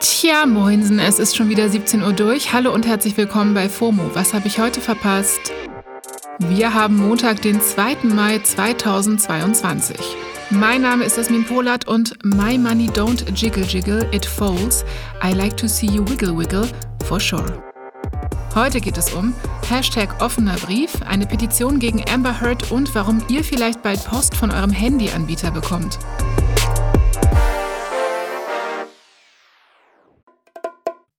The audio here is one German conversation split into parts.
Tja, Moinsen, es ist schon wieder 17 Uhr durch. Hallo und herzlich willkommen bei FOMO. Was habe ich heute verpasst? Wir haben Montag, den 2. Mai 2022. Mein Name ist Esmin Polat und My Money Don't Jiggle Jiggle, It Folds. I like to see you wiggle wiggle, for sure. Heute geht es um Hashtag offener Brief, eine Petition gegen Amber Heard und warum ihr vielleicht bald Post von eurem Handyanbieter bekommt.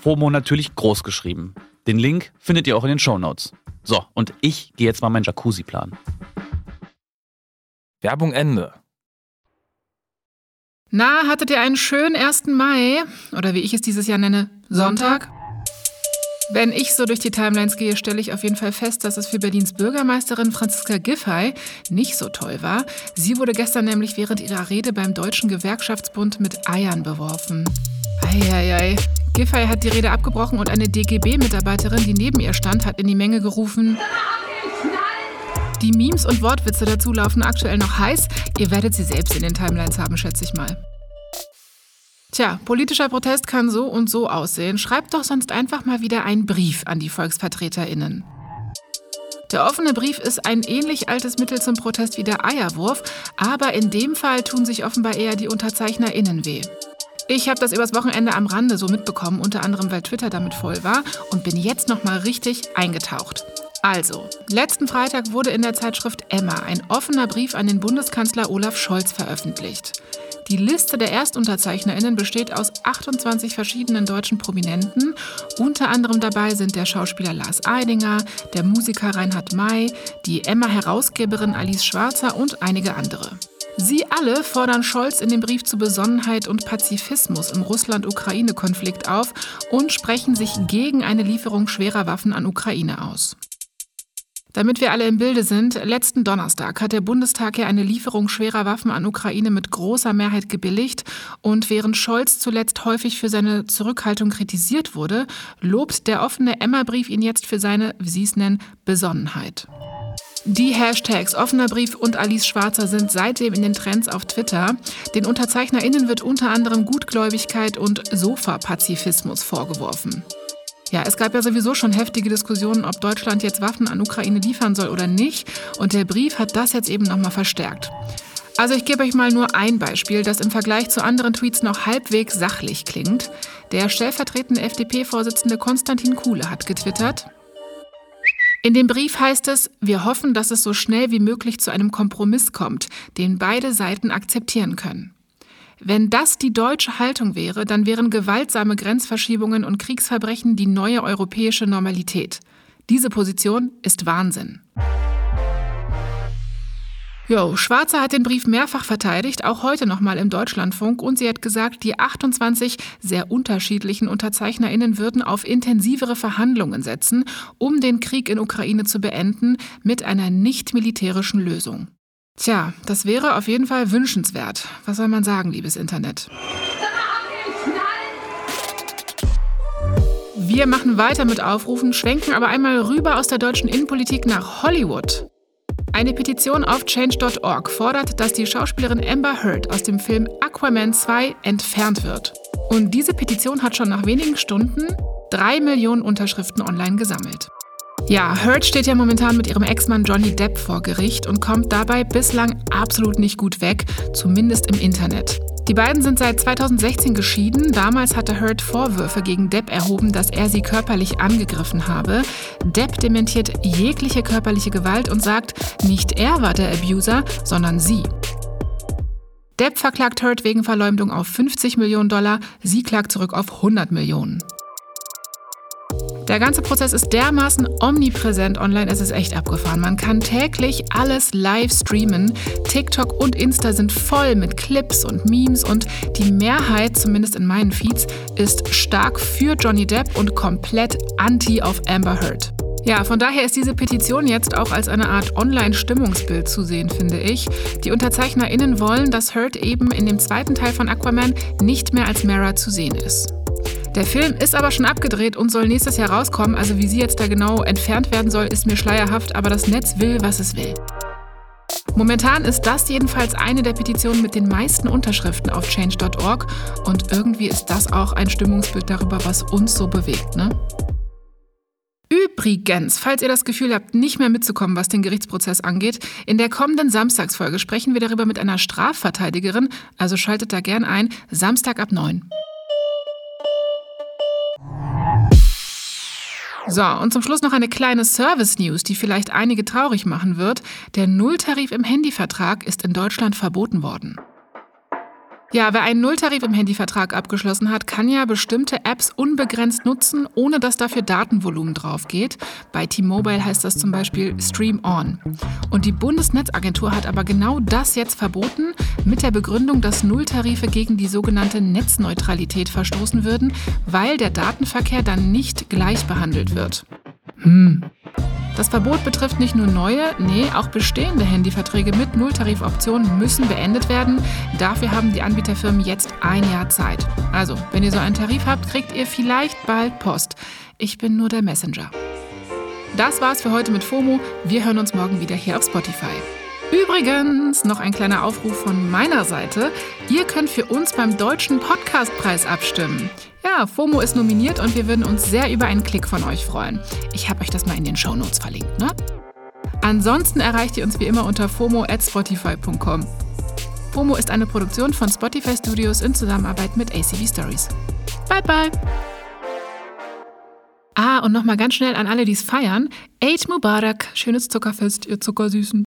FOMO natürlich groß geschrieben. Den Link findet ihr auch in den Shownotes. So, und ich gehe jetzt mal meinen Jacuzzi planen. Werbung Ende. Na, hattet ihr einen schönen 1. Mai? Oder wie ich es dieses Jahr nenne, Sonntag? Wenn ich so durch die Timelines gehe, stelle ich auf jeden Fall fest, dass es für Berlins Bürgermeisterin Franziska Giffey nicht so toll war. Sie wurde gestern nämlich während ihrer Rede beim Deutschen Gewerkschaftsbund mit Eiern beworfen. Eieiei. Giffey hat die Rede abgebrochen und eine DGB-Mitarbeiterin, die neben ihr stand, hat in die Menge gerufen. Die Memes und Wortwitze dazu laufen aktuell noch heiß. Ihr werdet sie selbst in den Timelines haben, schätze ich mal. Tja, politischer Protest kann so und so aussehen. Schreibt doch sonst einfach mal wieder einen Brief an die VolksvertreterInnen. Der offene Brief ist ein ähnlich altes Mittel zum Protest wie der Eierwurf, aber in dem Fall tun sich offenbar eher die UnterzeichnerInnen weh. Ich habe das übers Wochenende am Rande so mitbekommen, unter anderem weil Twitter damit voll war und bin jetzt nochmal richtig eingetaucht. Also, letzten Freitag wurde in der Zeitschrift Emma ein offener Brief an den Bundeskanzler Olaf Scholz veröffentlicht. Die Liste der ErstunterzeichnerInnen besteht aus 28 verschiedenen deutschen Prominenten. Unter anderem dabei sind der Schauspieler Lars Eidinger, der Musiker Reinhard May, die Emma-Herausgeberin Alice Schwarzer und einige andere. Sie alle fordern Scholz in dem Brief zu Besonnenheit und Pazifismus im Russland-Ukraine-Konflikt auf und sprechen sich gegen eine Lieferung schwerer Waffen an Ukraine aus. Damit wir alle im Bilde sind, letzten Donnerstag hat der Bundestag ja eine Lieferung schwerer Waffen an Ukraine mit großer Mehrheit gebilligt. Und während Scholz zuletzt häufig für seine Zurückhaltung kritisiert wurde, lobt der offene Emma-Brief ihn jetzt für seine, wie Sie es nennen, Besonnenheit. Die Hashtags offener Brief und Alice Schwarzer sind seitdem in den Trends auf Twitter. Den UnterzeichnerInnen wird unter anderem Gutgläubigkeit und Sofa-Pazifismus vorgeworfen. Ja, es gab ja sowieso schon heftige Diskussionen, ob Deutschland jetzt Waffen an Ukraine liefern soll oder nicht. Und der Brief hat das jetzt eben nochmal verstärkt. Also ich gebe euch mal nur ein Beispiel, das im Vergleich zu anderen Tweets noch halbwegs sachlich klingt. Der stellvertretende FDP-Vorsitzende Konstantin Kuhle hat getwittert. In dem Brief heißt es, wir hoffen, dass es so schnell wie möglich zu einem Kompromiss kommt, den beide Seiten akzeptieren können. Wenn das die deutsche Haltung wäre, dann wären gewaltsame Grenzverschiebungen und Kriegsverbrechen die neue europäische Normalität. Diese Position ist Wahnsinn. Jo, Schwarzer hat den Brief mehrfach verteidigt, auch heute nochmal im Deutschlandfunk, und sie hat gesagt, die 28 sehr unterschiedlichen UnterzeichnerInnen würden auf intensivere Verhandlungen setzen, um den Krieg in Ukraine zu beenden, mit einer nicht militärischen Lösung. Tja, das wäre auf jeden Fall wünschenswert. Was soll man sagen, liebes Internet? Wir machen weiter mit Aufrufen, schwenken aber einmal rüber aus der deutschen Innenpolitik nach Hollywood. Eine Petition auf change.org fordert, dass die Schauspielerin Amber Heard aus dem Film Aquaman 2 entfernt wird. Und diese Petition hat schon nach wenigen Stunden drei Millionen Unterschriften online gesammelt. Ja, Heard steht ja momentan mit ihrem Ex-Mann Johnny Depp vor Gericht und kommt dabei bislang absolut nicht gut weg, zumindest im Internet. Die beiden sind seit 2016 geschieden. Damals hatte Heard Vorwürfe gegen Depp erhoben, dass er sie körperlich angegriffen habe. Depp dementiert jegliche körperliche Gewalt und sagt, nicht er war der Abuser, sondern sie. Depp verklagt Heard wegen Verleumdung auf 50 Millionen Dollar, sie klagt zurück auf 100 Millionen. Der ganze Prozess ist dermaßen omnipräsent online, es ist echt abgefahren. Man kann täglich alles live streamen. TikTok und Insta sind voll mit Clips und Memes und die Mehrheit, zumindest in meinen Feeds, ist stark für Johnny Depp und komplett anti auf Amber Heard. Ja, von daher ist diese Petition jetzt auch als eine Art Online-Stimmungsbild zu sehen, finde ich. Die UnterzeichnerInnen wollen, dass Heard eben in dem zweiten Teil von Aquaman nicht mehr als Mara zu sehen ist. Der Film ist aber schon abgedreht und soll nächstes Jahr rauskommen. Also wie sie jetzt da genau entfernt werden soll, ist mir schleierhaft, aber das Netz will, was es will. Momentan ist das jedenfalls eine der Petitionen mit den meisten Unterschriften auf change.org und irgendwie ist das auch ein Stimmungsbild darüber, was uns so bewegt, ne? Übrigens, falls ihr das Gefühl habt, nicht mehr mitzukommen, was den Gerichtsprozess angeht, in der kommenden Samstagsfolge sprechen wir darüber mit einer Strafverteidigerin, also schaltet da gern ein, Samstag ab 9. So, und zum Schluss noch eine kleine Service-News, die vielleicht einige traurig machen wird. Der Nulltarif im Handyvertrag ist in Deutschland verboten worden. Ja, wer einen Nulltarif im Handyvertrag abgeschlossen hat, kann ja bestimmte Apps unbegrenzt nutzen, ohne dass dafür Datenvolumen drauf geht. Bei T-Mobile heißt das zum Beispiel Stream On. Und die Bundesnetzagentur hat aber genau das jetzt verboten, mit der Begründung, dass Nulltarife gegen die sogenannte Netzneutralität verstoßen würden, weil der Datenverkehr dann nicht gleich behandelt wird. Hm, das Verbot betrifft nicht nur neue, nee, auch bestehende Handyverträge mit Nulltarifoptionen müssen beendet werden. Dafür haben die Anbieterfirmen jetzt ein Jahr Zeit. Also, wenn ihr so einen Tarif habt, kriegt ihr vielleicht bald Post. Ich bin nur der Messenger. Das war's für heute mit FOMO. Wir hören uns morgen wieder hier auf Spotify. Übrigens, noch ein kleiner Aufruf von meiner Seite. Ihr könnt für uns beim Deutschen Podcastpreis abstimmen. FOMO ist nominiert und wir würden uns sehr über einen Klick von euch freuen. Ich habe euch das mal in den Show Notes verlinkt, ne? Ansonsten erreicht ihr uns wie immer unter FOMO at Spotify.com. FOMO ist eine Produktion von Spotify Studios in Zusammenarbeit mit ACB Stories. Bye bye! Ah, und nochmal ganz schnell an alle, die es feiern. Eid Mubarak, schönes Zuckerfest, ihr Zuckersüßen.